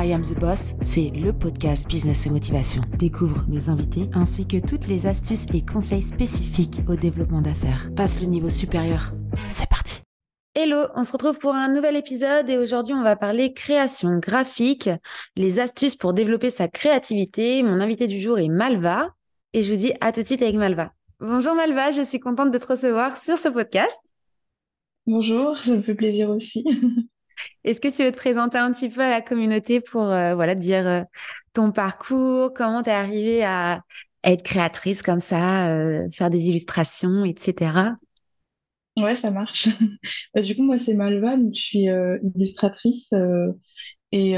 I Am the Boss, c'est le podcast Business et Motivation. Découvre mes invités ainsi que toutes les astuces et conseils spécifiques au développement d'affaires. Passe le niveau supérieur. C'est parti. Hello, on se retrouve pour un nouvel épisode et aujourd'hui on va parler création graphique, les astuces pour développer sa créativité. Mon invité du jour est Malva et je vous dis à tout de suite avec Malva. Bonjour Malva, je suis contente de te recevoir sur ce podcast. Bonjour, ça me fait plaisir aussi. Est-ce que tu veux te présenter un petit peu à la communauté pour euh, voilà dire euh, ton parcours, comment tu es arrivée à être créatrice comme ça, euh, faire des illustrations, etc. Ouais, ça marche. Bah, du coup, moi, c'est Malva, je suis illustratrice et,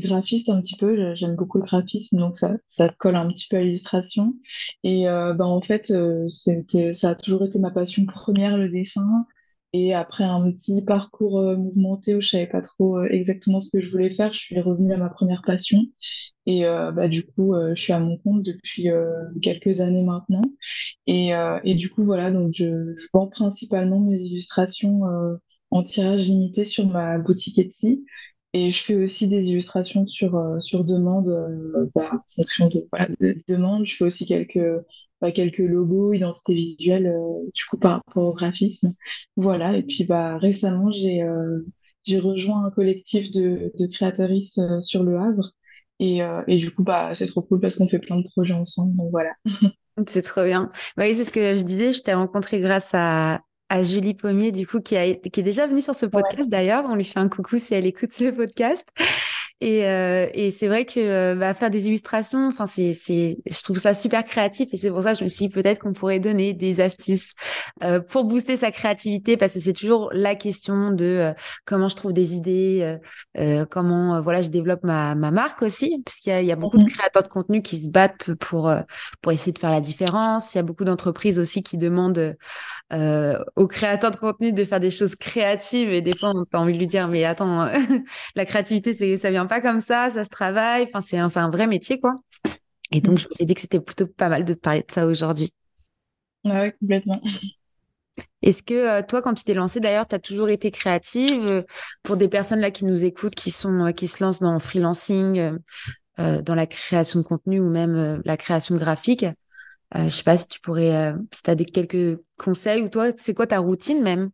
graphiste un petit peu. J'aime beaucoup le graphisme, donc ça, ça colle un petit peu à l'illustration. Et bah, en fait, ça a toujours été ma passion première, le dessin. Et après un petit parcours euh, mouvementé où je savais pas trop euh, exactement ce que je voulais faire, je suis revenue à ma première passion. Et euh, bah, du coup, je suis à mon compte depuis quelques années maintenant. Et, du coup, voilà, donc je, vends principalement mes illustrations en tirage limité sur ma boutique Etsy. Et je fais aussi des illustrations sur, sur demande, bah, en fonction de, voilà. Je fais aussi quelques bah, quelques logos, identité visuelle, euh, du coup, par rapport au graphisme. Voilà. Et puis, bah, récemment, j'ai euh, j'ai rejoint un collectif de, de créatrices euh, sur Le Havre. Et, et du coup, bah, c'est trop cool parce qu'on fait plein de projets ensemble. Donc voilà. C'est trop bien. Bah oui, c'est ce que je disais. Je t'ai rencontré grâce à, à Julie Pommier, du coup, qui, a, qui est déjà venue sur ce podcast d'ailleurs. On lui fait un coucou si elle écoute ce podcast. Et, euh, et c'est vrai que euh, bah, faire des illustrations, enfin c'est, c'est, je trouve ça super créatif et c'est pour ça que je me suis dit peut-être qu'on pourrait donner des astuces euh, pour booster sa créativité parce que c'est toujours la question de euh, comment je trouve des idées, comment voilà je développe ma, ma marque aussi parce qu'il y a, il y a beaucoup de mmh créateurs de contenu qui se battent pour pour essayer de faire la différence. Il y a beaucoup d'entreprises aussi qui demandent aux créateurs de contenu de faire des choses créatives et des fois on a envie de lui dire mais attends la créativité c'est ça vient pas comme ça, ça se travaille. Enfin, c'est un, un, vrai métier, quoi. Et donc, mm. je me dit que c'était plutôt pas mal de te parler de ça aujourd'hui. Ouais, complètement. Est-ce que euh, toi, quand tu t'es lancée, d'ailleurs, tu as toujours été créative euh, pour des personnes là qui nous écoutent, qui sont, euh, qui se lancent dans le freelancing, dans la création de contenu ou même la création graphique Je sais pas si tu pourrais, si tu as des quelques conseils ou toi, c'est quoi ta routine même?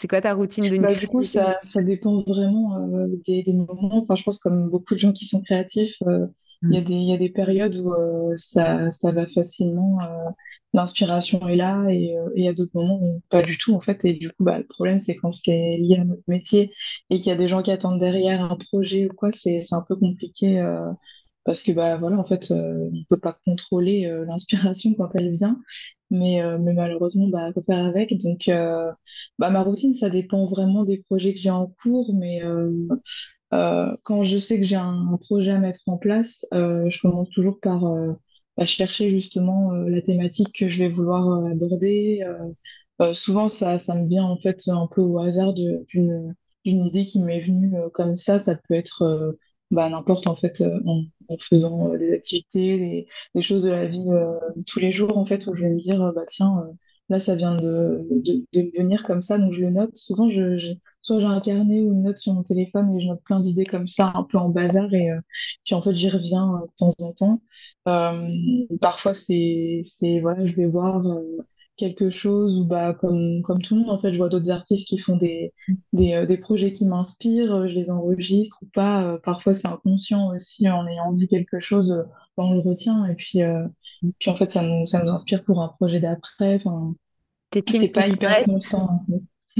C'est quoi ta routine de bah, Du coup, ça, ça dépend vraiment euh, des, des, moments. Enfin, je pense comme beaucoup de gens qui sont créatifs, euh, il y, a mm. des, y a des périodes où euh, ça, ça va facilement, l'inspiration est là, et il y a d'autres moments où pas du tout, en fait. Et du coup, bah, le problème, c'est quand c'est lié à notre métier et qu'il y a des gens qui attendent derrière un projet ou quoi, c'est un peu compliqué parce que bah voilà en fait on ne peut pas contrôler l'inspiration quand elle vient mais, euh, mais malheureusement, bah, faut faire avec. Donc, euh, bah, ma routine, ça dépend vraiment des projets que j'ai en cours, mais euh, quand je sais que j'ai un, projet à mettre en place, je commence toujours par bah, chercher justement la thématique que je vais vouloir aborder. souvent, ça, ça me vient en fait un peu au hasard d'une idée qui m'est venue comme ça. Ça peut être bah, n'importe en fait euh, en, faisant euh, des activités, des, choses de la vie euh, de tous les jours en fait où je vais me dire bah tiens là ça vient de, de, de, venir comme ça donc je le note. Souvent je, soit j'ai un carnet ou une note sur mon téléphone et je note plein d'idées comme ça un peu en bazar et puis en fait j'y reviens de temps en temps. parfois c'est c'est voilà je vais voir quelque chose ou bah comme comme tout le monde en fait je vois d'autres artistes qui font des des, euh, des projets qui m'inspirent euh, je les enregistre ou pas. Euh, parfois c'est inconscient aussi en ayant dit quelque chose on le retient et puis puis en fait ça nous ça nous inspire pour un projet d'après. Enfin c'est pas hyper constant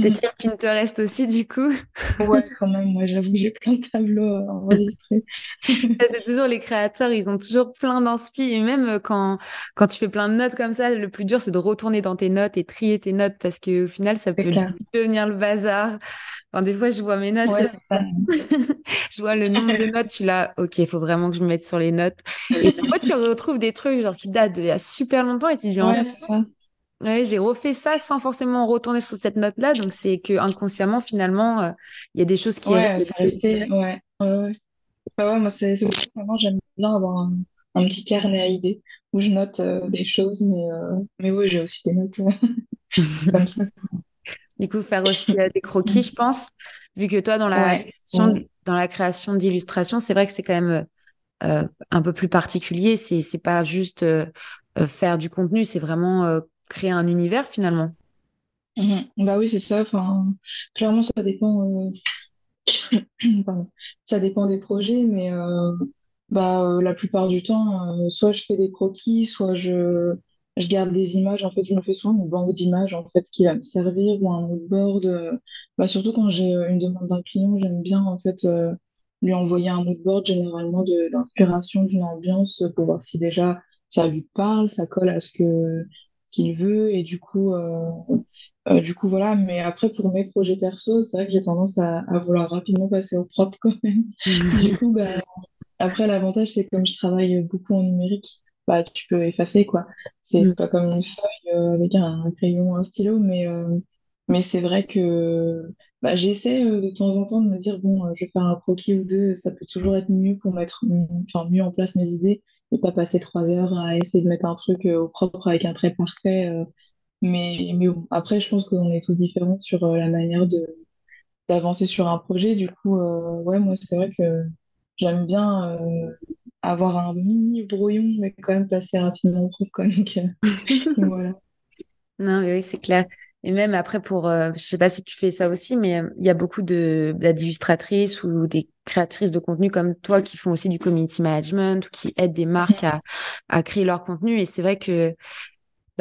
mm. tirs Pinterest aussi, du coup. Ouais, quand même. Moi, j'avoue que j'ai plein de tableaux enregistrés. c'est toujours les créateurs, ils ont toujours plein d'inspi. Et même euh, quand, quand tu fais plein de notes comme ça, le plus dur, c'est de retourner dans tes notes et trier tes notes parce qu'au final, ça peut devenir le bazar. Enfin, des fois, je vois mes notes. je vois le nombre de notes, je suis là, OK, il faut vraiment que je me mette sur les notes. Et parfois, tu retrouves des trucs genre qui datent d'il y a super longtemps et tu dis, en fait, Ouais, j'ai refait ça sans forcément retourner sur cette note-là. Donc, c'est que inconsciemment, finalement, euh, il y a des choses qui. Ouais, c'est resté. Ouais, ouais, ouais. moi, c'est vraiment, j'aime bien avoir un, un, petit carnet à idées où je note euh, des choses, mais, euh, mais oui, j'ai aussi des notes comme ça. Du coup, faire aussi des croquis, je pense. vu que toi, dans la création, dans la création d'illustrations, c'est vrai que c'est quand même un peu plus particulier. C'est c'est pas juste faire du contenu, c'est vraiment créer un univers finalement. Mhm. Bah oui, c'est ça. Enfin, clairement, ça dépend. Ça dépend des projets, mais bah la plupart du temps, soit je fais des croquis, soit je je garde des images. En fait, je me fais souvent une banque d'images en fait qui va me servir ou un moodboard. Bah, surtout quand j'ai une demande d'un client, j'aime bien en fait lui envoyer un moodboard généralement d'inspiration d'une ambiance pour voir si déjà ça lui parle, ça colle à ce que qu'il veut et du coup euh, euh, du coup voilà. Mais après pour mes projets perso c'est vrai que j'ai tendance à, à, vouloir rapidement passer au propre quand même. Du coup bah, après l'avantage c'est comme je travaille beaucoup en numérique bah tu peux effacer quoi. C'est mm. pas comme une feuille euh, avec un, un, crayon un stylo mais mais c'est vrai que bah, j'essaie euh, de temps en temps de me dire, bon, je vais faire un croquis ou deux, ça peut toujours être mieux pour mettre enfin, mieux en place mes idées pas passer trois heures à essayer de mettre un truc euh, au propre avec un trait parfait. mais, mais bon, après, je pense qu'on est tous différents sur la manière de d'avancer sur un projet. Du coup, ouais, moi, c'est vrai que j'aime bien avoir un mini brouillon, mais quand même passer rapidement au propre. Donc, voilà. Non, mais oui, c'est clair. Et même après, pour, euh, je sais pas si tu fais ça aussi, mais euh, il y a beaucoup de bah, d'illustratrices ou des créatrices de contenu comme toi qui font aussi du community management ou qui aident des marques à, à créer leur contenu. Et c'est vrai que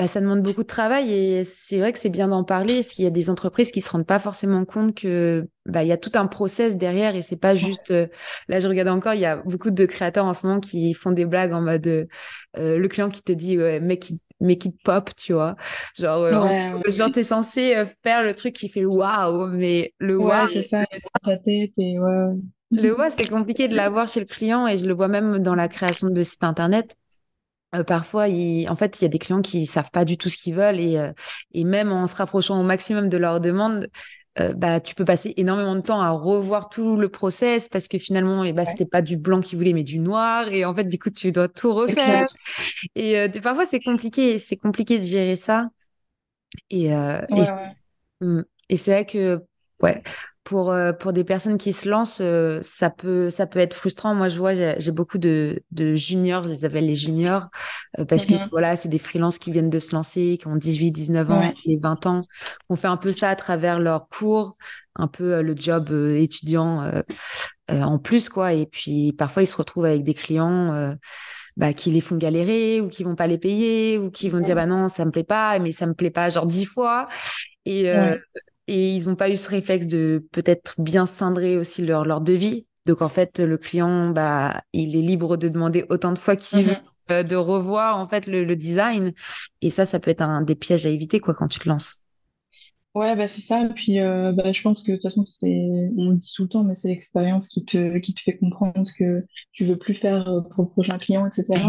bah, ça demande beaucoup de travail et c'est vrai que c'est bien d'en parler parce qu'il y a des entreprises qui se rendent pas forcément compte que bah il y a tout un process derrière et c'est pas juste euh, là je regarde encore il y a beaucoup de créateurs en ce moment qui font des blagues en mode euh, le client qui te dit ouais, mec make it pop, tu vois. Genre, euh, genre t'es censé euh, faire le truc qui fait waouh, mais le waouh. c'est ça, il dans sa tête et ouais. Le waouh, c'est compliqué de l'avoir chez le client et je le vois même dans la création de sites internet. Euh, parfois, il, en fait, il y a des clients qui savent pas du tout ce qu'ils veulent et, euh, et même en se rapprochant au maximum de leurs demandes, euh, bah, tu peux passer énormément de temps à revoir tout le process parce que finalement, et eh bah, c'était pas du blanc qu'ils voulaient, mais du noir. Et en fait, du coup, tu dois tout refaire. Et euh, parfois, c'est compliqué. C'est compliqué de gérer ça. Et, euh, mmh. et c'est vrai que, ouais, pour euh, pour des personnes qui se lancent, euh, ça peut ça peut être frustrant. Moi, je vois, j'ai beaucoup de de juniors, je les appelle les juniors, euh, parce que mm-hmm. voilà, c'est des freelances qui viennent de se lancer, qui ont 18, 19 ans, et 20 ans, on fait un peu ça à travers leurs cours, un peu le job étudiant en plus quoi. Et puis parfois ils se retrouvent avec des clients. Bah, qui les font galérer ou qui vont pas les payer ou qui vont dire bah non ça me plaît pas mais ça me plaît pas genre dix fois et, et ils n'ont pas eu ce réflexe de peut-être bien cindrer aussi leur, leur devis. Donc en fait, le client, bah, il est libre de demander autant de fois qu'il veut, mm-hmm. euh, de revoir en fait le, design. Et ça, ça peut être un des pièges à éviter quoi quand tu te lances. Ouais, bah c'est ça. Et puis, euh, bah, je pense que de toute façon, c'est, on le dit tout le temps, mais c'est l'expérience qui te, qui te fait comprendre ce que tu veux plus faire euh, pour le prochain client, etc.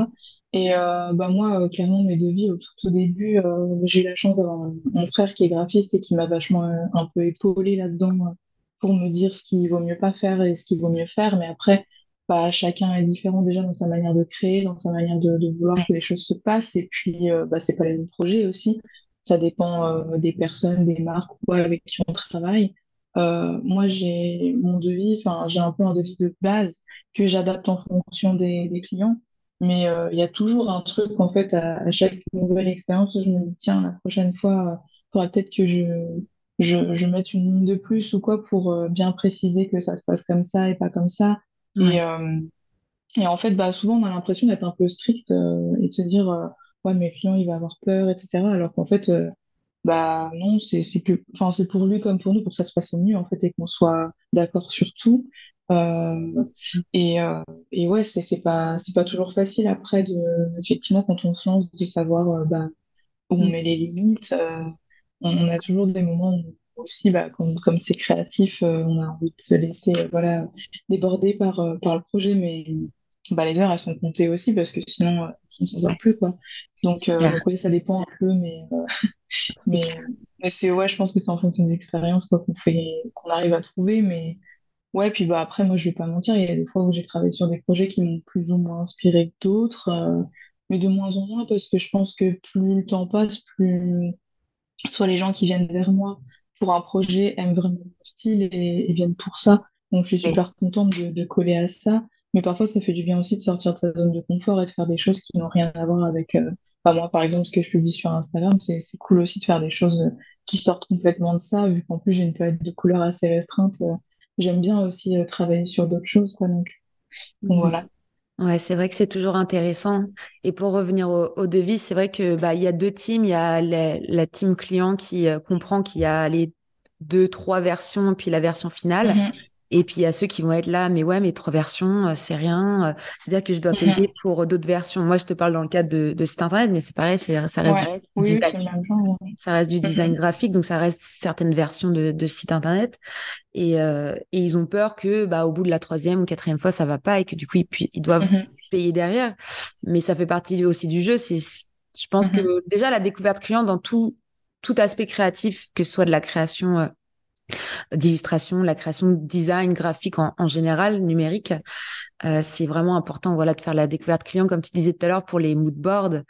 Et euh, bah moi, euh, clairement, mes devis, au tout au début, euh, j'ai eu la chance d'avoir mon frère qui est graphiste et qui m'a vachement un peu épaulé là-dedans pour me dire ce qu'il vaut mieux pas faire et ce qu'il vaut mieux faire. Mais après, bah, chacun est différent déjà dans sa manière de créer, dans sa manière de, de vouloir que les choses se passent. Et puis, bah, c'est pas les mêmes projets aussi. Ça dépend des personnes, des marques ou avec qui on travaille. moi, j'ai mon devis, enfin, j'ai un peu un devis de base que j'adapte en fonction des, des clients. Mais euh, il y a toujours un truc, en fait, à, chaque nouvelle expérience où je me dis, tiens, la prochaine fois, il faudra peut-être que je, je, je, mette une ligne de plus ou quoi pour euh, bien préciser que ça se passe comme ça et pas comme ça. Et, euh, et en fait, bah, souvent, on a l'impression d'être un peu strict et de se dire, ouais, mais le client, il va avoir peur, etc. Alors qu'en fait, bah non, c'est que, enfin, c'est pour lui comme pour nous, pour que ça se passe au mieux, en fait, et qu'on soit d'accord sur tout. Euh, et, euh, et, ouais, c'est pas, pas toujours facile après, de, effectivement, quand on se lance, de savoir euh, bah, où on mm. met les limites. On, a toujours des moments où aussi, bah, comme, comme c'est créatif, on a envie de se laisser voilà, déborder par, par le projet, mais bah, les heures, elles sont comptées aussi parce que sinon, on s'en sort plus. Quoi. Donc, oui, ça dépend un peu, mais, mais, mais c'est, ouais, je pense que c'est en fonction des expériences qu'on fait, qu'on arrive à trouver, mais Ouais, puis bah après, moi, je vais pas mentir, il y a des fois où j'ai travaillé sur des projets qui m'ont plus ou moins inspiré que d'autres, euh, mais de moins en moins parce que je pense que plus le temps passe, plus soit les gens qui viennent vers moi pour un projet, aiment vraiment mon style et, viennent pour ça. Donc, je suis super contente de, coller à ça. Mais parfois, ça fait du bien aussi de sortir de sa zone de confort et de faire des choses qui n'ont rien à voir avec. Euh... moi, par exemple, ce que je publie sur Instagram, c'est cool aussi de faire des choses qui sortent complètement de ça, vu qu'en plus, j'ai une palette de couleurs assez restreinte. Euh, j'aime bien aussi euh, travailler sur d'autres choses, quoi. Donc, donc voilà. Ouais, c'est vrai que c'est toujours intéressant. Et pour revenir au, au devis, c'est vrai que bah il y a deux teams. Il y a la, la team client qui euh, comprend qu'il y a les deux, trois versions, puis la version finale. Mm-hmm. Et puis il y a ceux qui vont être là, mais ouais, mais trois versions, euh, c'est rien. Euh, c'est-à-dire que je dois payer mm-hmm. pour d'autres versions. Moi, je te parle dans le cadre de, de site internet, mais c'est pareil, ça reste du design. Ça reste du design graphique, donc ça reste certaines versions de, de site internet. Et, euh, et ils ont peur que, bah, au bout de la troisième ou quatrième fois, ça va pas et que du coup ils, ils doivent mm-hmm. payer derrière. Mais ça fait partie aussi du jeu. C'est, je pense que déjà la découverte client dans tout tout aspect créatif, que ce soit de la création d'illustration, la création de design graphique en, en général, numérique. Euh, c'est vraiment important voilà, de faire la découverte client, comme tu disais tout à l'heure, pour les mood boards.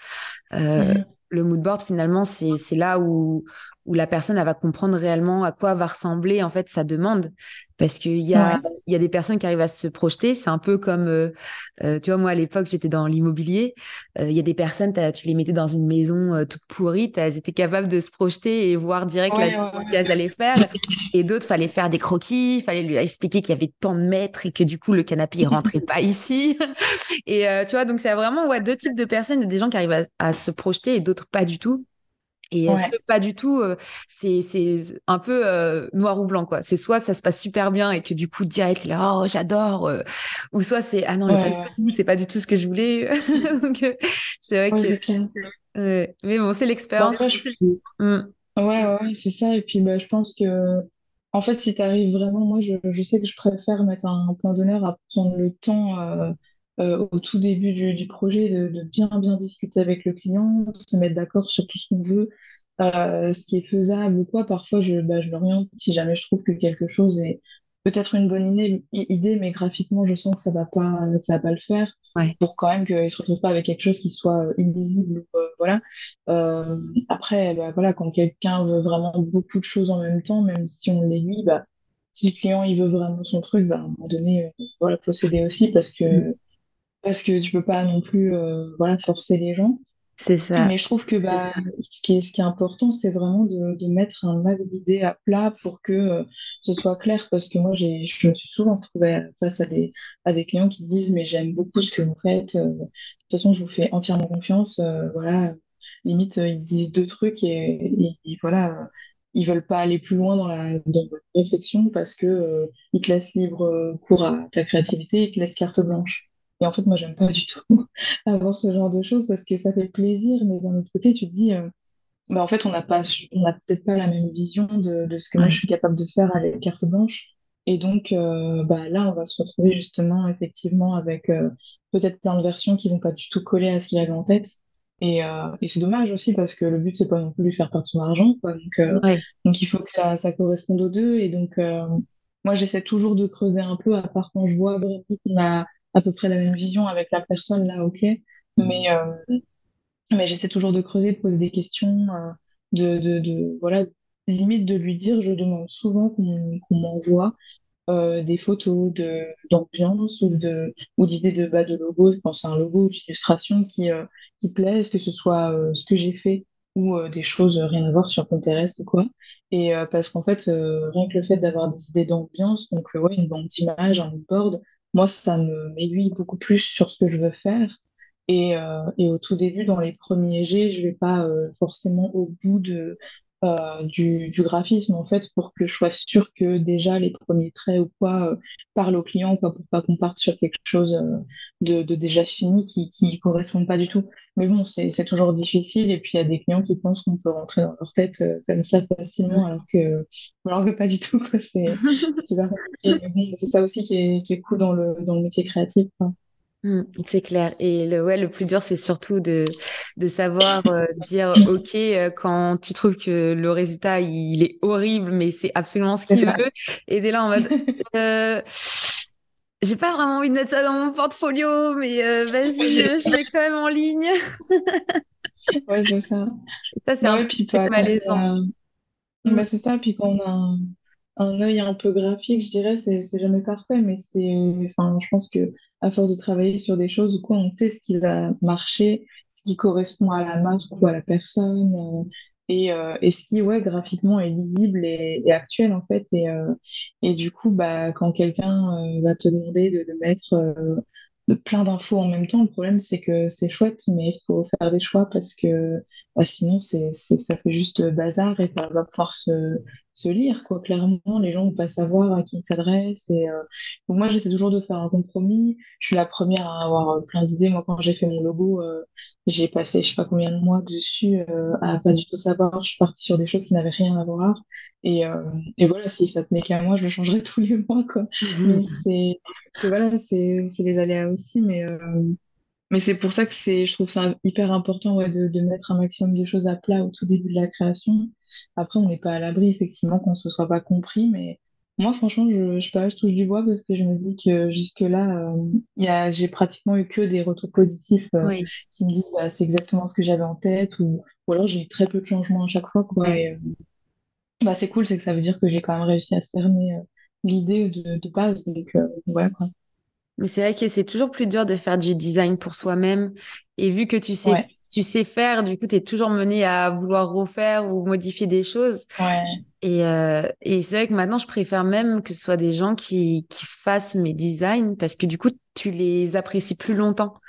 Euh, mm-hmm. Le mood board, finalement, c'est là où, où la personne elle va comprendre réellement à quoi va ressembler en fait sa demande. Parce qu'il y a il y a des personnes qui arrivent à se projeter. C'est un peu comme euh, euh, tu vois moi à l'époque j'étais dans l'immobilier. Euh, il y a des personnes tu les mettais dans une maison toute pourrie. Elles étaient capables de se projeter et voir direct ouais, la qu'elles allaient faire. Et d'autres fallait faire des croquis il fallait lui expliquer qu'il y avait tant de mètres et que du coup le canapé il rentrait pas ici. Et tu vois donc c'est vraiment ouais deux types de personnes. Des gens qui arrivent à, à se projeter et d'autres pas du tout et ouais. ce pas du tout, euh, c'est c'est un peu euh, noir ou blanc quoi. C'est soit ça se passe super bien et que du coup direct là oh j'adore, euh, ou soit c'est ah non c'est pas du tout ce que je voulais. Donc c'est vrai que mais bon c'est l'expérience. Mmh. Ouais ouais, c'est ça et puis bah je pense que en fait si tu arrives vraiment moi je, je sais que je préfère mettre un, un point d'honneur à prendre le temps euh, au tout début du, du projet de, de, bien bien discuter avec le client, de se mettre d'accord sur tout ce qu'on veut, euh, ce qui est faisable ou quoi. Parfois, je, bah, je l'oriente si jamais je trouve que quelque chose est peut-être une bonne idée, idée, mais graphiquement, je sens que ça va pas, ça va pas le faire. Ouais. Pour quand même qu'il se retrouve pas avec quelque chose qui soit euh, illisible. Euh, voilà. Euh, après, bah, voilà, quand quelqu'un veut vraiment beaucoup de choses en même temps, même si on l'aiguille, bah, si le client il veut vraiment son truc, bah, à un moment donné, euh, voilà, faut céder aussi parce que mm parce que tu peux pas non plus euh, voilà forcer les gens. C'est ça. Mais je trouve que bah ce qui est ce qui est important, c'est vraiment de, de mettre un max d'idées à plat pour que euh, ce soit clair parce que moi j'ai je me suis souvent retrouvée face à des à des clients qui disent mais j'aime beaucoup ce que vous faites. Euh, de toute façon, je vous fais entièrement confiance. voilà, limite ils disent deux trucs et, et, voilà ils veulent pas aller plus loin dans la dans la réflexion parce que ils te laissent libre cours à ta créativité, ils te laissent carte blanche. Et en fait, moi, j'aime pas du tout avoir ce genre de choses parce que ça fait plaisir, mais d'un autre côté, tu te dis, euh, bah, en fait, on n'a pas, on n'a peut-être pas la même vision de, de ce que moi je suis capable de faire avec carte blanche. Et donc, euh, bah, là, on va se retrouver justement, effectivement, avec euh, peut-être plein de versions qui vont pas du tout coller à ce qu'il avait en tête. Et, et c'est dommage aussi parce que le but, c'est pas non plus lui faire perdre son argent. Quoi. Donc, donc, il faut que ça, ça corresponde aux deux. Et donc, moi, j'essaie toujours de creuser un peu, à part quand je vois vraiment qu'on a à peu près la même vision avec la personne, là, ok. Mais, euh, mais j'essaie toujours de creuser, de poser des questions, euh, de, de, de, voilà, limite de lui dire, je demande souvent qu'on m'envoie euh, des photos de d'ambiance ou de ou d'idées de bas de logo, quand c'est un logo d'illustration qui qui plaise, que ce soit ce que j'ai fait ou des choses rien à voir sur Pinterest ou quoi. Et parce qu'en fait, rien que le fait d'avoir des idées d'ambiance, donc ouais, une bande d'images, un board, moi, ça m'aiguille beaucoup plus sur ce que je veux faire. Et, euh, au tout début, dans les premiers jets, je vais pas euh, forcément au bout de, euh, du, du, graphisme, en fait, pour que je sois sûre que déjà les premiers traits ou quoi euh, parlent au client, quoi, pour pas qu'on parte sur quelque chose euh, de, de, déjà fini qui qui correspond pas du tout. Mais bon, c'est toujours difficile. Et puis, il y a des clients qui pensent qu'on peut rentrer dans leur tête comme ça facilement, alors que, alors que pas du tout. C'est C'est ça aussi qui est, qui est cool dans le, dans le métier créatif. Quoi. Mmh, c'est clair. Et le, ouais, le plus dur, c'est surtout de, de savoir euh, dire OK euh, quand tu trouves que le résultat, il, est horrible, mais c'est absolument ce qu'il veut. Et t'es là en mode, euh, j'ai pas vraiment envie de mettre ça dans mon portfolio, mais euh, vas-y, je, je mets quand même en ligne. ouais, c'est ça. ça, c'est un peu malaisant. Bah, c'est ça, puis quand on a un, œil un peu graphique, je dirais, c'est jamais parfait, mais c'est, enfin, je pense que à force de travailler sur des choses, quoi, on sait ce qui va marcher, ce qui correspond à la marque ou à la personne, euh, et, euh, et ce qui, ouais, graphiquement est lisible et, actuel en fait. Et, euh, et du coup, bah, quand quelqu'un va te demander de, de mettre plein d'infos en même temps. Le problème, c'est que c'est chouette, mais il faut faire des choix parce que bah, sinon, c'est, c'est, ça fait juste bazar et ça va pouvoir se, se lire, quoi. Clairement, les gens vont pas savoir à qui ils s'adressent. Et, euh, donc moi, j'essaie toujours de faire un compromis. Je suis la première à avoir euh, plein d'idées. Moi, quand j'ai fait mon logo, euh, j'ai passé je sais pas combien de mois dessus euh, à pas du tout savoir. Je suis partie sur des choses qui n'avaient rien à voir. Et, et voilà, si ça tenait qu'à moi, je le changerais tous les mois, quoi. Mais c'est, c'est- voilà, c'est, c'est les aléas aussi, mais, mais c'est pour ça que c'est, je trouve ça hyper important, ouais, de, de mettre un maximum de choses à plat au tout début de la création. Après, on n'est pas à l'abri, effectivement, qu'on ne se soit pas compris, mais moi, franchement, je, pas, je touche du bois parce que je me dis que jusque-là, euh, j'ai pratiquement eu que des retours positifs, euh, Oui. qui me disent, bah, c'est exactement ce que j'avais en tête, ou, ou alors j'ai eu très peu de changements à chaque fois, quoi, et, euh, bah, c'est cool, c'est que ça veut dire que j'ai quand même réussi à cerner, l'idée de, de base, donc, voilà, quoi. Mais c'est vrai que c'est toujours plus dur de faire du design pour soi-même. Et vu que tu sais, Ouais, tu sais faire, du coup, tu es toujours mené à vouloir refaire ou modifier des choses. ouais, Et, euh, et c'est vrai que maintenant, je préfère même que ce soit des gens qui, qui fassent mes designs parce que du coup, tu les apprécies plus longtemps.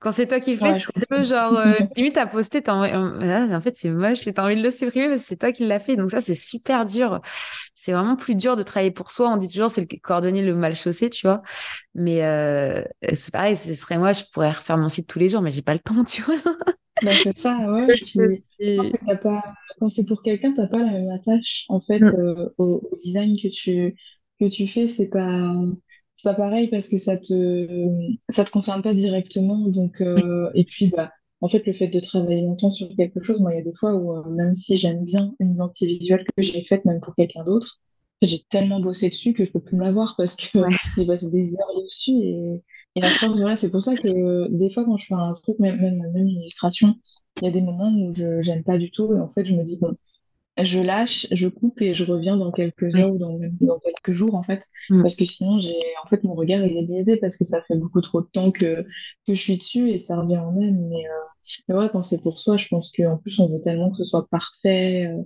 Quand c'est toi qui le fais, ouais, c'est un peu genre, euh, limite, posté, t'as envie- euh, en fait, c'est moche et t'as envie de le supprimer parce que c'est toi qui l'as fait. Donc ça, c'est super dur. C'est vraiment plus dur de travailler pour soi. On dit toujours, c'est le cordonnier le mal chaussé, tu vois. Mais euh, c'est pareil, ce serait moi, je pourrais refaire mon site tous les jours, mais j'ai pas le temps, tu vois. Bah, c'est ça, ouais. Puis, je pense que t'as pas, quand c'est pour quelqu'un, t'as pas la même attache, en fait, Mm. euh, au, au design que tu, que tu fais. C'est pas, c'est pas pareil parce que ça te, ça te concerne pas directement. Donc, euh, et puis, bah, en fait, le fait de travailler longtemps sur quelque chose, moi, il y a des fois où, euh, même si j'aime bien une identité visuelle que j'ai faite, même pour quelqu'un d'autre, j'ai tellement bossé dessus que je peux plus me la voir parce que Ouais. j'ai passé des heures dessus et, et à force, voilà, c'est pour ça que des fois, quand je fais un truc, même, même, même une illustration, il y a des moments où je j'aime pas du tout et en fait, je me dis, bon, je lâche, je coupe et je reviens dans quelques heures ou dans, quelques jours, en fait, Mm. parce que sinon, j'ai, en fait, mon regard, il est biaisé parce que ça fait beaucoup trop de temps que, que je suis dessus et ça revient en même. Mais, euh, mais ouais, quand c'est pour soi, je pense qu'en plus, on veut tellement que ce soit parfait, euh,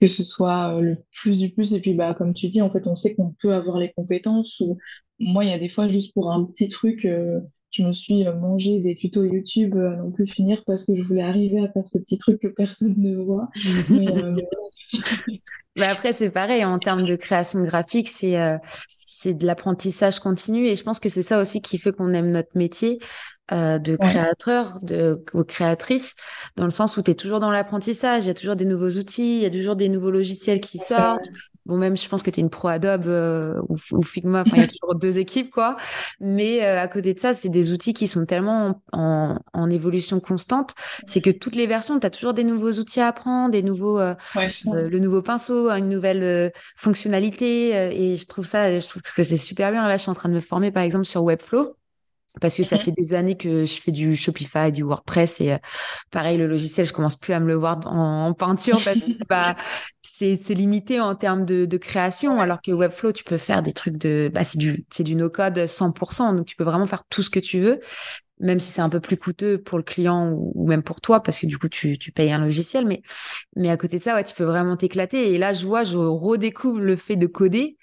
que ce soit euh, le plus du plus. Et puis, bah, comme tu dis, en fait, on sait qu'on peut avoir les compétences. Ou moi, il y a des fois, juste pour un petit truc, euh, je me suis euh, mangé des tutos YouTube euh, à non plus finir parce que je voulais arriver à faire ce petit truc que personne ne voit. Mais, euh, mais Mais après, c'est pareil, en termes de création graphique, c'est euh, c'est de l'apprentissage continu et je pense que c'est ça aussi qui fait qu'on aime notre métier euh, de créateur, de ou créatrice, dans le sens où tu es toujours dans l'apprentissage, il y a toujours des nouveaux outils, il y a toujours des nouveaux logiciels qui sortent. Bon, même je pense que tu es une pro Adobe euh, ou, ou Figma, enfin, il y a toujours deux équipes, quoi. Mais euh, à côté de ça, c'est des outils qui sont tellement en, en, en évolution constante, c'est que toutes les versions, tu as toujours des nouveaux outils à apprendre, des nouveaux... euh, Ouais, euh, le nouveau pinceau, une nouvelle euh, fonctionnalité euh, et je trouve ça, je trouve que c'est super bien. Là, je suis en train de me former par exemple sur Webflow parce que ça Mhm. fait des années que je fais du Shopify, du WordPress et euh, pareil le logiciel, je commence plus à me le voir en, en peinture parce que bah c'est c'est limité en termes de, de création. Ouais, alors que Webflow tu peux faire des trucs de bah c'est du c'est du no code 100% donc tu peux vraiment faire tout ce que tu veux même si c'est un peu plus coûteux pour le client ou, ou même pour toi parce que du coup tu tu payes un logiciel. Mais mais à côté de ça, ouais, tu peux vraiment t'éclater. Et là, je vois, je redécouvre le fait de coder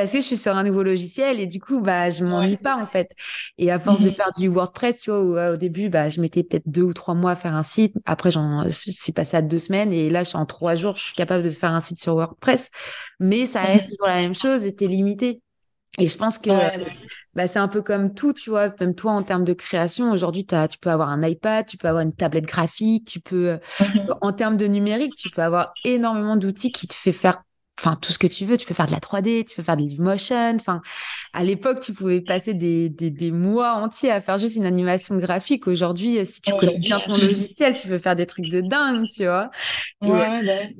parce que je suis sur un nouveau logiciel et du coup, bah, je m'ennuie ouais. pas en fait. Et à force de Mhm. faire du WordPress, tu vois, au début, bah, je mettais peut-être deux ou trois mois à faire un site. Après, j'en, c'est passé à deux semaines et là, je suis en trois jours, je suis capable de faire un site sur WordPress. Mais ça reste Mhm. toujours la même chose et t'es limité. Et je pense que Ouais, bah, bah, c'est un peu comme tout, tu vois, même toi en termes de création, aujourd'hui, tu peux avoir un iPad, tu peux avoir une tablette graphique, tu peux, mhm. en termes de numérique, tu peux avoir énormément d'outils qui te fait faire, enfin, tout ce que tu veux. Tu peux faire de la 3D, tu peux faire du motion. Enfin, à l'époque, tu pouvais passer des, des, des mois entiers à faire juste une animation graphique. Aujourd'hui, euh, si tu connais bien ton logiciel, tu peux faire des trucs de dingue, tu vois. Ouais, Et, ouais, bah, ouais.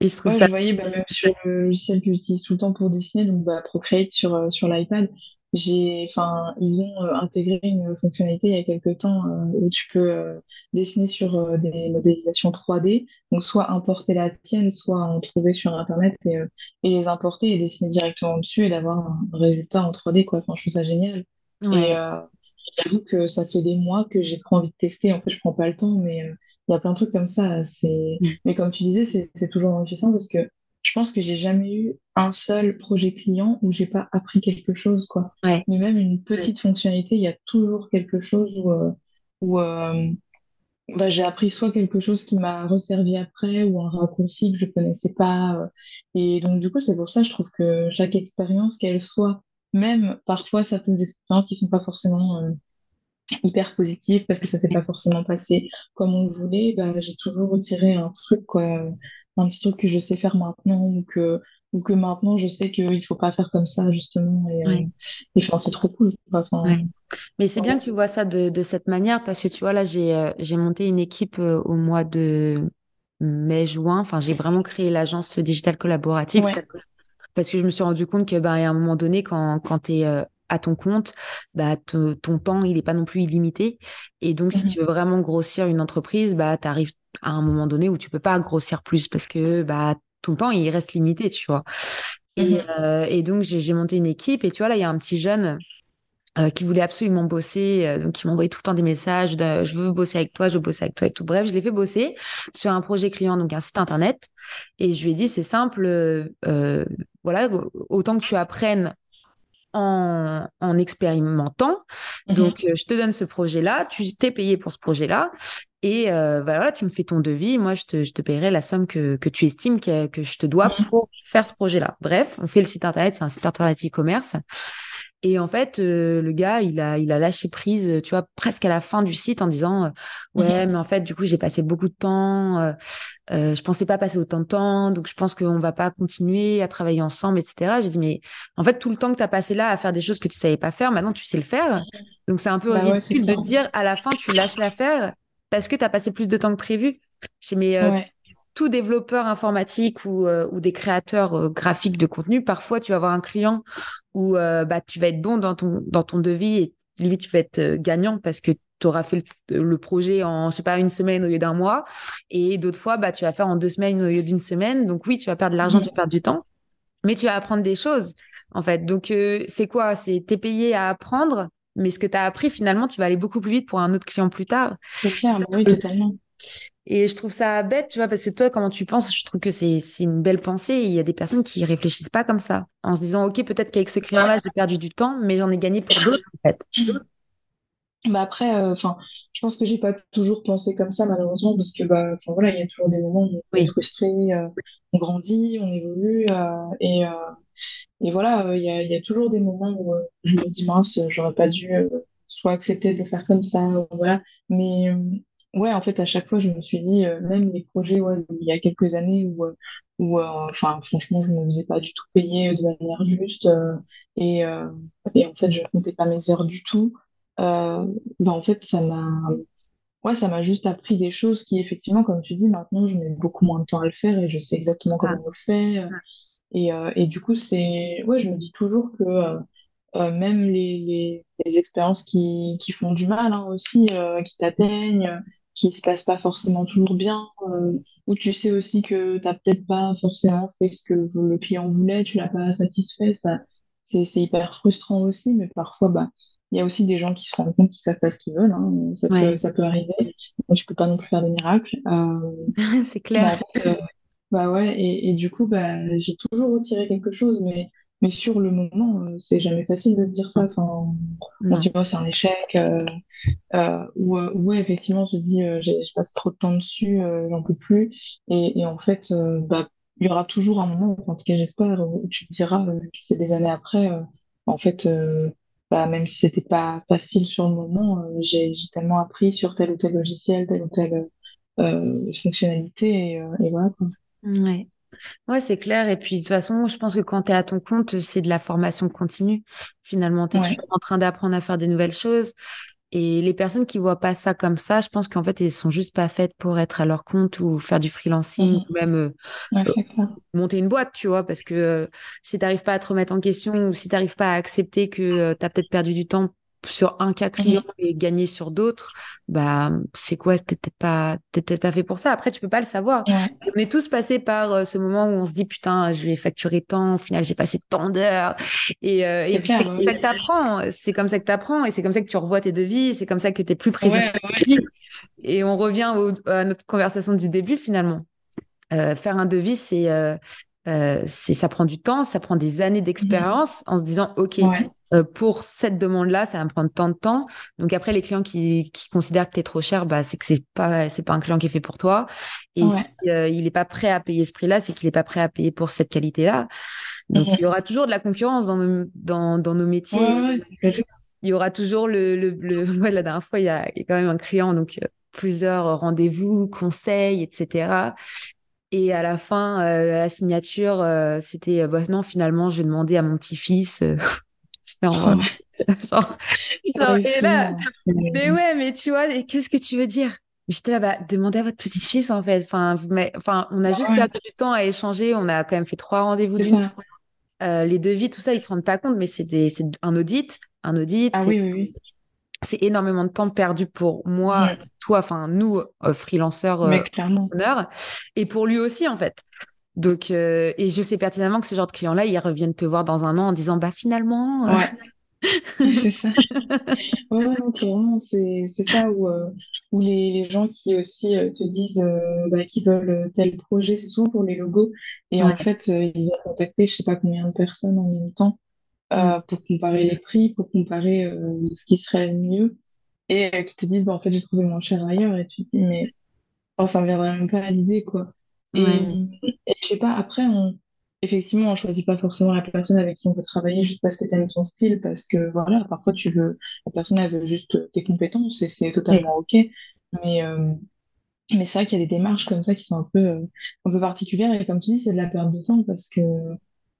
et je trouve Ouais, ça, je voyais bah, même sur le logiciel que j'utilise tout le temps pour dessiner, donc bah, Procreate sur, euh, sur l'iPad. J'ai, enfin, ils ont euh, intégré une fonctionnalité il y a quelques temps euh, où tu peux euh, dessiner sur des modélisations 3D, donc soit importer la tienne, soit en trouver sur Internet et, et les importer et dessiner directement dessus et d'avoir un résultat en 3D, quoi. Enfin, je trouve ça génial. Et j'avoue que ça fait des mois que j'ai trop envie de tester. En fait, je prends pas le temps, mais il y a plein de trucs comme ça. C'est, mm. mais comme tu disais, c'est toujours enrichissant parce que je pense que j'ai jamais eu un seul projet client où j'ai pas appris quelque chose, quoi. Mais même une petite fonctionnalité, il y a toujours quelque chose où, euh, où euh, bah, j'ai appris soit quelque chose qui m'a resservi après ou un raccourci que je connaissais pas. Euh. Et donc, du coup, c'est pour ça, je trouve que chaque expérience, qu'elle soit, même parfois certaines expériences qui sont pas forcément hyper positives parce que ça s'est pas forcément passé comme on le voulait, bah, j'ai toujours retiré un truc, quoi un petit truc que je sais faire maintenant ou que, ou que maintenant je sais qu'il ne faut pas faire comme ça, justement. Et, euh, enfin, c'est trop cool. Mais c'est bien que tu vois ça de, de, cette manière parce que tu vois, là, j'ai euh, j'ai monté une équipe euh, au mois de mai-juin. Enfin, j'ai vraiment créé l'agence digitale collaborative parce que je me suis rendu compte que, bah, à un moment donné, quand, quand tu es à ton compte, bah, ton temps, il n'est pas non plus illimité. Et donc, si mmh tu veux vraiment grossir une entreprise, bah, tu arrives à un moment donné où tu peux pas grossir plus parce que bah, ton temps, il reste limité, tu vois. Et, mmh euh, et donc, j'ai monté une équipe et tu vois, là, il y a un petit jeune euh, qui voulait absolument bosser, euh, donc il m'envoyait tout le temps des messages de je veux bosser avec toi, je veux bosser avec toi et tout. Bref, je l'ai fait bosser sur un projet client, donc un site internet, et je lui ai dit c'est simple, euh, voilà, autant que tu apprennes en, en expérimentant. Mmh donc, je te donne ce projet-là, tu t'es payé pour ce projet-là, et euh, bah, voilà, tu me fais ton devis, moi je te, je te paierai la somme que, que tu estimes que, que je te dois mmh. pour faire ce projet-là. Bref, on fait le site internet, c'est un site internet e-commerce. Et en fait, euh, le gars, il a, il a lâché prise, tu vois, presque à la fin du site en disant, euh, ouais, mais en fait, du coup, j'ai passé beaucoup de temps, euh, euh, je pensais pas passer autant de temps, donc je pense qu'on va pas continuer à travailler ensemble, etc. J'ai dit, mais en fait, tout le temps que tu as passé là à faire des choses que tu savais pas faire, maintenant tu sais le faire. Donc c'est un peu bah ridicule de dire à la fin, tu lâches l'affaire parce que tu as passé plus de temps que prévu. J'ai mais tout développeur informatique ou, euh, ou des créateurs euh, graphiques de contenu, parfois tu vas avoir un client où euh, bah, tu vas être bon dans ton, dans ton devis et lui, tu vas être gagnant parce que tu auras fait le, projet en, je sais pas, une semaine au lieu d'un mois. Et d'autres fois, bah, tu vas faire en deux semaines au lieu d'une semaine. Donc oui, tu vas perdre de l'argent, mmh. tu vas perdre du temps, mais tu vas apprendre des choses, en fait. Donc c'est quoi? C'est t'es payé à apprendre, mais ce que tu as appris, finalement, tu vas aller beaucoup plus vite pour un autre client plus tard. C'est clair, bah oui, totalement. Et je trouve ça bête, tu vois, parce que toi, comment tu penses, je trouve que c'est une belle pensée. il y a des personnes qui réfléchissent pas comme ça, en se disant, OK, peut-être qu'avec ce client-là, j'ai perdu du temps, mais j'en ai gagné pour d'autres, en fait. Bah après, euh, je pense que j'ai pas toujours pensé comme ça, malheureusement, parce que, bah, voilà, il y a toujours des moments où on est frustré, euh, on grandit, on évolue, euh, et, et voilà, il y a, y a toujours des moments où je me dis, mince, j'aurais pas dû soit accepter de le faire comme ça, voilà. Mais Ouais, en fait, à chaque fois, je me suis dit, euh, même les projets, ouais, il y a quelques années où, euh, où euh, enfin, franchement, je ne me faisais pas du tout payer de manière juste et, et en fait, je ne comptais pas mes heures du tout. bah, en fait, ça m'a ouais, ça m'a juste appris des choses qui, effectivement, comme tu dis, maintenant, je mets beaucoup moins de temps à le faire et je sais exactement comment on le fait. Et, et du coup, c'est, ouais, je me dis toujours que même les, les, les, expériences qui, qui font du mal hein, aussi, qui t'atteignent, qui se passe pas forcément toujours bien, euh, où tu sais aussi que tu n'as peut-être pas forcément fait ce que le client voulait, tu l'as pas satisfait, ça, c'est, hyper frustrant aussi, mais parfois, bah, il y a aussi des gens qui se rendent compte qu'ils savent pas ce qu'ils veulent, hein, ça, peut, ça peut arriver, donc je peux pas non plus faire des miracles. Euh, c'est clair. Bah, euh, bah ouais, et, et, du coup, bah, j'ai toujours retiré quelque chose, mais mais sur le moment, euh, c'est jamais facile de se dire ça. Enfin, on se dit, c'est un échec. Euh, euh, ou, ouais, effectivement, on se dit, je passe trop de temps dessus, j'en peux plus. Et, et en fait, bah, il y aura toujours un moment, en tout cas, j'espère, où tu te diras, c'est des années après, en fait, bah, même si c'était pas facile sur le moment, j'ai tellement appris sur tel ou tel logiciel, telle ou telle fonctionnalité, et, et voilà. Quoi. Ouais. Ouais, c'est clair. Et puis, de toute façon, je pense que quand tu es à ton compte, c'est de la formation continue. Finalement, tu es toujours en train d'apprendre à faire des nouvelles choses. Et les personnes qui voient pas ça comme ça, je pense qu'en fait, elles sont juste pas faites pour être à leur compte ou faire du freelancing Mhm. ou même euh, Ouais, euh, monter une boîte, tu vois, parce que euh, si t'arrives pas à te remettre en question ou si t'arrives pas à accepter que tu as peut-être perdu du temps sur un cas client Mhm. et gagné sur d'autres, bah c'est quoi, t'es peut-être pas, peut-être pas fait pour ça. Après, tu peux pas le savoir. On est tous passés par euh, ce moment où on se dit putain, je vais facturer tant, au final j'ai passé tant d'heures et, euh, et puis c'est comme ça que t'apprends, c'est comme ça que t'apprends et c'est comme ça que tu revois tes devis, c'est comme ça que t'es plus présent Ouais, ouais. Et on revient au- à notre conversation du début finalement. Euh, faire un devis, c'est euh, euh, c'est ça prend du temps, ça prend des années Mhm. d'expérience en se disant ok Ouais, euh, pour cette demande-là, ça va me prendre tant de temps. Donc après, les clients qui, qui considèrent que t'es trop cher, bah c'est que c'est pas c'est pas un client qui est fait pour toi. Et si ouais. euh, il est pas prêt à payer ce prix-là, c'est qu'il est pas prêt à payer pour cette qualité-là. Donc il y Mhm. aura toujours de la concurrence dans nos dans, dans nos métiers. ouais. Il y aura toujours le le, le... Ouais, la dernière fois, il y a, il y a quand même un client donc euh, plusieurs rendez-vous, conseils, etc. Et à la fin, euh, la signature, euh, c'était euh, bah, non, finalement, je vais demander à mon petit-fils. Euh, genre, genre, et là, souvent. C'est- mais ouais, mais tu vois, qu'est-ce que tu veux dire? J'étais là, bah, demandez à votre petit-fils, en fait. Enfin, vous, enfin, on a juste ouais, perdu du temps à échanger. On a quand même fait trois rendez-vous d'une. Euh, les devis, tout ça, ils se rendent pas compte, mais c'est des, un audit. Un audit, Ah c'est, oui, oui, oui. c'est énormément de temps perdu pour moi, toi, enfin, nous, euh, freelanceurs, euh, et pour lui aussi, en fait. Donc, euh, et je sais pertinemment que ce genre de clients-là, ils reviennent te voir dans un an en disant, bah, finalement, euh, Ouais, c'est ça. Ouais, c'est c'est ça où, euh, où les, les gens qui aussi te disent bah, qu'ils veulent tel projet, c'est souvent pour les logos. Et en fait, ils ont contacté je sais pas combien de personnes en même temps Mm. pour comparer les prix, pour comparer ce qui serait le mieux. Et qui te disent, bah, en fait, j'ai trouvé moins cher ailleurs. Et tu te dis, mais enfin, ça me viendrait même pas à l'idée, quoi. Et, Ouais. Et je sais pas, après, effectivement, on choisit pas forcément la personne avec qui on veut travailler juste parce que tu aimes son style, parce que voilà, parfois tu veux, la personne elle veut juste tes compétences et c'est totalement OK. Mais, euh, mais c'est vrai qu'il y a des démarches comme ça qui sont un peu, euh, un peu particulières et comme tu dis, c'est de la perte de temps parce que,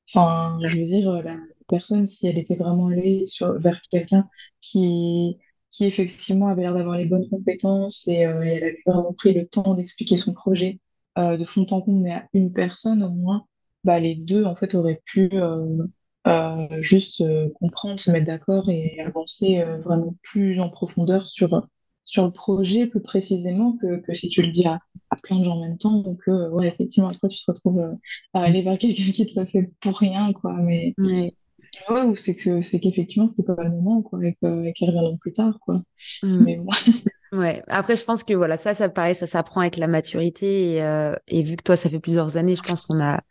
enfin, je veux dire, la personne, si elle était vraiment allée sur, vers quelqu'un qui, qui effectivement avait l'air d'avoir les bonnes compétences et, euh, elle avait vraiment pris le temps d'expliquer son projet euh, de fond en comble, mais à une personne au moins, bah, les deux en fait auraient pu euh, euh, juste comprendre, se mettre d'accord et avancer vraiment plus en profondeur sur, sur le projet, plus précisément que, que si tu le dis à, à plein de gens en même temps. Donc, ouais, effectivement, après, tu te retrouves à aller vers quelqu'un qui te l'a fait pour rien, quoi. Mais. Ouais, ou c'est que c'est qu'effectivement, c'était pas le moment, quoi, et que- et qu'elle reviendra plus tard, quoi. Mm. Mais bon. Ouais. Après, je pense que voilà, ça, ça pareil, ça s'apprend avec la maturité et, euh, et vu que toi, ça fait plusieurs années, je pense qu'on a,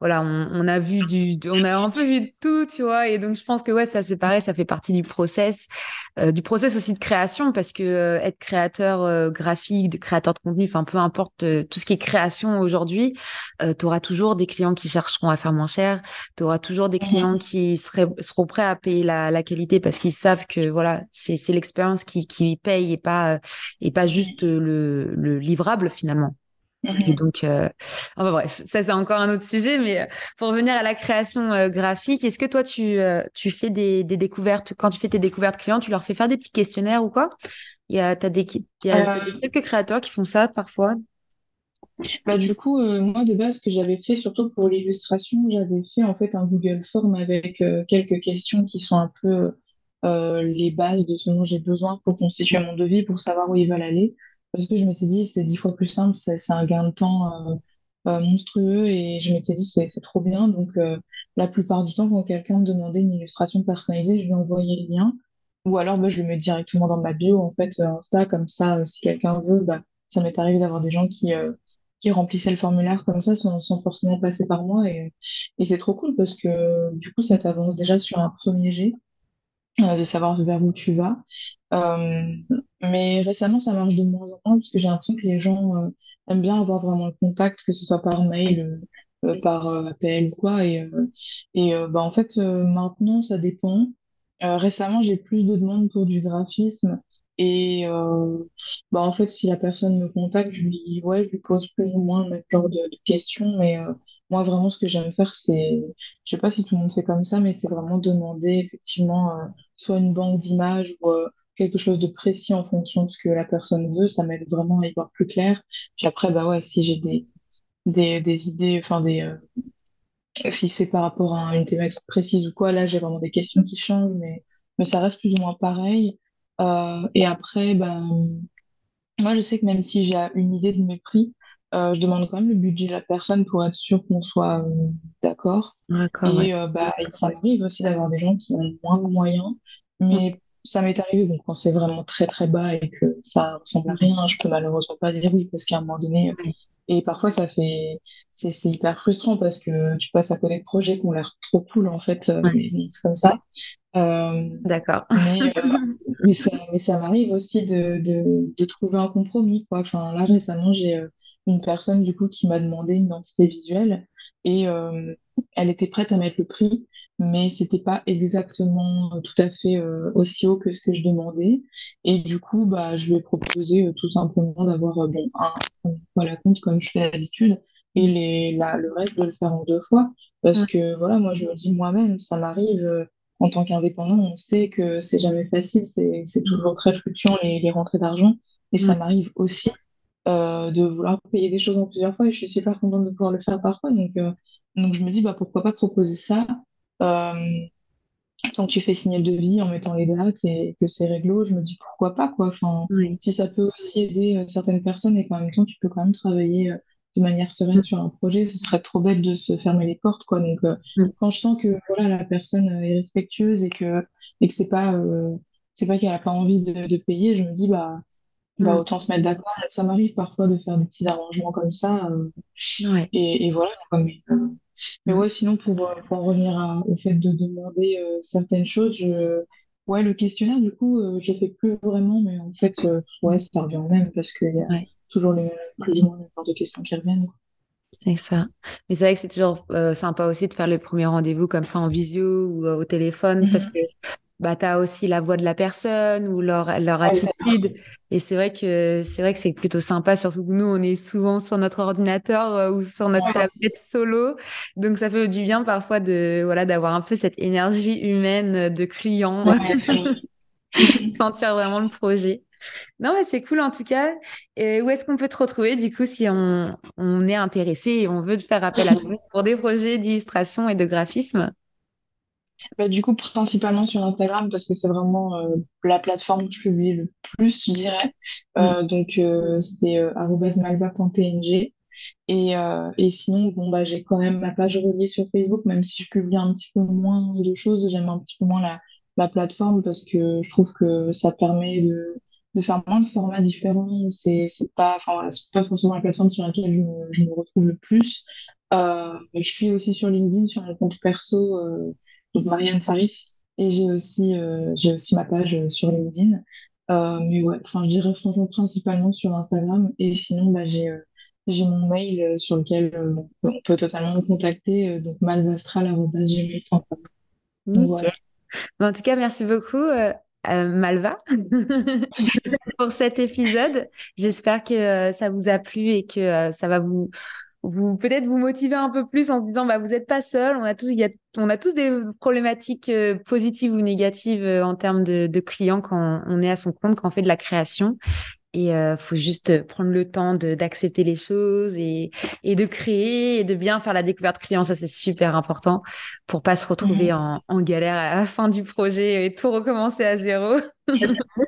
voilà, on, on a vu du, on a un peu vu de tout, tu vois. Et donc, je pense que ouais, ça, c'est pareil, ça fait partie du process, euh, du process aussi de création parce que euh, être créateur euh, graphique, de créateur de contenu, enfin, peu importe euh, tout ce qui est création aujourd'hui, euh, tu auras toujours des clients qui chercheront à faire moins cher, tu auras toujours des clients Mhm. qui seraient, seront prêts à payer la, la qualité parce qu'ils savent que voilà, c'est, c'est l'expérience qui, qui paye et pas, et pas juste le, le livrable finalement. Et Mhm. donc, euh, enfin bref, ça c'est encore un autre sujet, mais euh, pour revenir à la création euh, graphique, est-ce que toi tu, euh, tu fais des, des découvertes, quand tu fais tes découvertes clients, tu leur fais faire des petits questionnaires ou quoi? Il y a, des, y a quelques créateurs qui font ça parfois. Bah, du coup, moi, de base, ce que j'avais fait, surtout pour l'illustration, j'avais fait en fait un Google Form avec quelques questions qui sont un peu les bases de ce dont j'ai besoin pour constituer mon devis, pour savoir où ils veulent aller. Parce que je m'étais dit, c'est dix fois plus simple, c'est un gain de temps euh, euh, monstrueux et je m'étais dit, c'est trop bien. Donc, euh, la plupart du temps, quand quelqu'un me demandait une illustration personnalisée, je lui envoyais le lien. Ou alors, bah, je le mets directement dans ma bio, en fait, Insta, comme ça, si quelqu'un veut, bah, ça m'est arrivé d'avoir des gens qui. qui remplissaient le formulaire comme ça sans, forcément passer par moi. Et, et c'est trop cool parce que du coup, ça t'avance déjà sur un premier jet, de savoir vers où tu vas. Euh, mais récemment, ça marche de moins en moins parce que j'ai l'impression que les gens euh, aiment bien avoir vraiment le contact, que ce soit par mail, euh, euh, par euh, appel ou quoi. Et, euh, et euh, bah, en fait, euh, maintenant, ça dépend. Euh, récemment, j'ai plus de demandes pour du graphisme. Et euh, bah, en fait, si la personne me contacte, je lui, ouais, je lui pose plus ou moins le même genre de, de questions. Mais euh, moi, vraiment, ce que j'aime faire, c'est, je sais pas si tout le monde fait comme ça, mais c'est vraiment demander effectivement euh, soit une banque d'images ou euh, quelque chose de précis en fonction de ce que la personne veut, ça m'aide vraiment à y voir plus clair. Puis après, bah ouais, si j'ai des, des, idées, enfin des, euh, si c'est par rapport à une thématique précise ou quoi, là j'ai vraiment des questions qui changent, mais, mais ça reste plus ou moins pareil. Et après, ben, moi je sais que même si j'ai une idée de mes prix, euh, je demande quand même le budget de la personne pour être sûr qu'on soit euh, d'accord. D'accord, Et euh, bah, ça m'arrive aussi d'avoir des gens qui ont moins de moyens, mais ça m'est arrivé donc quand c'est vraiment très très bas et que ça ressemble à rien, je peux malheureusement pas dire oui parce qu'à un moment donné, et parfois ça fait, c'est c'est hyper frustrant parce que tu passes à côté de projets qui ont l'air trop cool en fait, euh, mais bon, c'est comme ça. Euh, D'accord. mais, euh, mais ça, mais ça m'arrive aussi de, de, de trouver un compromis, quoi. Enfin, là, récemment, j'ai euh, une personne, du coup, qui m'a demandé une identité visuelle et euh, elle était prête à mettre le prix, mais c'était pas exactement tout à fait euh, aussi haut que ce que je demandais. Et du coup, bah, je lui ai proposé euh, tout simplement d'avoir bon, un, voilà, compte comme je fais d'habitude et les, la, le reste de le faire en deux fois. Parce Ouais. que, voilà, moi, je me dis moi-même, ça m'arrive. en tant qu'indépendant, on sait que c'est jamais facile, c'est toujours très fluctuant les, les rentrées d'argent. Et ça m'arrive aussi euh, de vouloir payer des choses en plusieurs fois et je suis super contente de pouvoir le faire parfois. Donc, euh, donc je me dis, bah, pourquoi pas proposer ça euh, tant que tu fais signer le devis en mettant les dates et que c'est réglo, je me dis pourquoi pas, quoi. Enfin, si ça peut aussi aider certaines personnes et qu'en même temps tu peux quand même travailler de manière sereine sur un projet, ce serait trop bête de se fermer les portes, quoi. Donc, Mm. quand je sens que voilà, la personne est respectueuse et que, et que c'est pas, c'est pas qu'elle a pas envie de, de payer, je me dis, bah, bah, Mm. autant se mettre d'accord. Ça m'arrive parfois de faire des petits arrangements comme ça. euh, Ouais. et, et voilà, quoi. Mais, euh, mais Mm. ouais, sinon, pour, euh, pour en revenir à- au fait de demander euh, certaines choses, je... ouais, le questionnaire, du coup, euh, je fais plus vraiment, mais en fait, euh, ouais, ça revient au même parce qu'il y a Ouais. toujours les mêmes, plus ou moins les mêmes genres de questions qui reviennent. quoi. C'est ça. Mais c'est vrai que c'est toujours euh, sympa aussi de faire le premier rendez-vous comme ça en visio ou euh, au téléphone parce Mhm. que bah, tu as aussi la voix de la personne ou leur, leur attitude. Et c'est vrai que c'est vrai que c'est plutôt sympa, surtout que nous, on est souvent sur notre ordinateur euh, ou sur notre Ouais. tablette solo. Donc ça fait du bien parfois de voilà d'avoir un peu cette énergie humaine de client, Ouais, sentir vraiment le projet. Non, mais c'est cool en tout cas. Et où est-ce qu'on peut te retrouver du coup si on, on est intéressé et on veut te faire appel à nous pour des projets d'illustration et de graphisme? Bah, du coup, principalement sur Instagram parce que c'est vraiment euh, la plateforme où je publie le plus, je dirais. Mm. Euh, donc, euh, c'est malva.png. Et, et sinon, bon, bah, j'ai quand même ma page reliée sur Facebook, même si je publie un petit peu moins de choses, j'aime un petit peu moins la, la plateforme parce que je trouve que ça permet de, de faire moins de formats différents. C'est, c'est pas, voilà, c'est pas forcément la plateforme sur laquelle je me, je me retrouve le plus. Je suis aussi sur LinkedIn, sur mon compte perso, donc Marianne Saris, et j'ai aussi, euh, j'ai aussi ma page euh, sur LinkedIn. Euh, mais ouais, enfin, je dirais franchement principalement sur Instagram, et sinon, bah, j'ai j'ai mon mail sur lequel on peut, totalement me contacter, donc malvastral.gmail.com. Nickel. voilà. En tout cas, merci beaucoup, euh, Malva, pour cet épisode. J'espère que euh, ça vous a plu et que euh, ça va vous, vous peut-être vous motiver un peu plus en se disant, bah, vous n'êtes pas seul. On a tous, il y a, on a tous des problématiques euh, positives ou négatives euh, en termes de, de clients quand on est à son compte, quand on fait de la création. Et euh, faut juste prendre le temps de d'accepter les choses et et de créer et de bien faire la découverte client. Ça c'est super important pour pas se retrouver Mhm. en, en galère à la fin du projet et tout recommencer à zéro.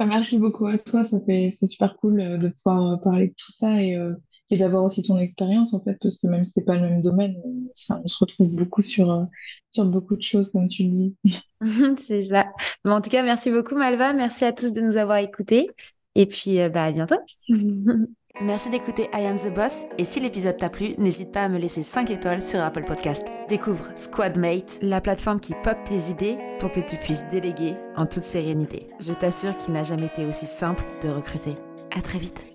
Merci beaucoup à toi, ça fait, c'est super cool euh, de pouvoir euh, parler de tout ça et, euh, et d'avoir aussi ton expérience en fait, parce que même si c'est pas le même domaine, ça, on se retrouve beaucoup sur, euh, sur beaucoup de choses, comme tu le dis. c'est ça. Bon, en tout cas, merci beaucoup Malva. Merci à tous de nous avoir écoutés. Et puis, euh, bah, à bientôt. Merci d'écouter I Am the Boss. Et si l'épisode t'a plu, n'hésite pas à me laisser 5 étoiles sur Apple Podcast. Découvre Squadmate, la plateforme qui pop tes idées pour que tu puisses déléguer en toute sérénité. Je t'assure qu'il n'a jamais été aussi simple de recruter. À très vite.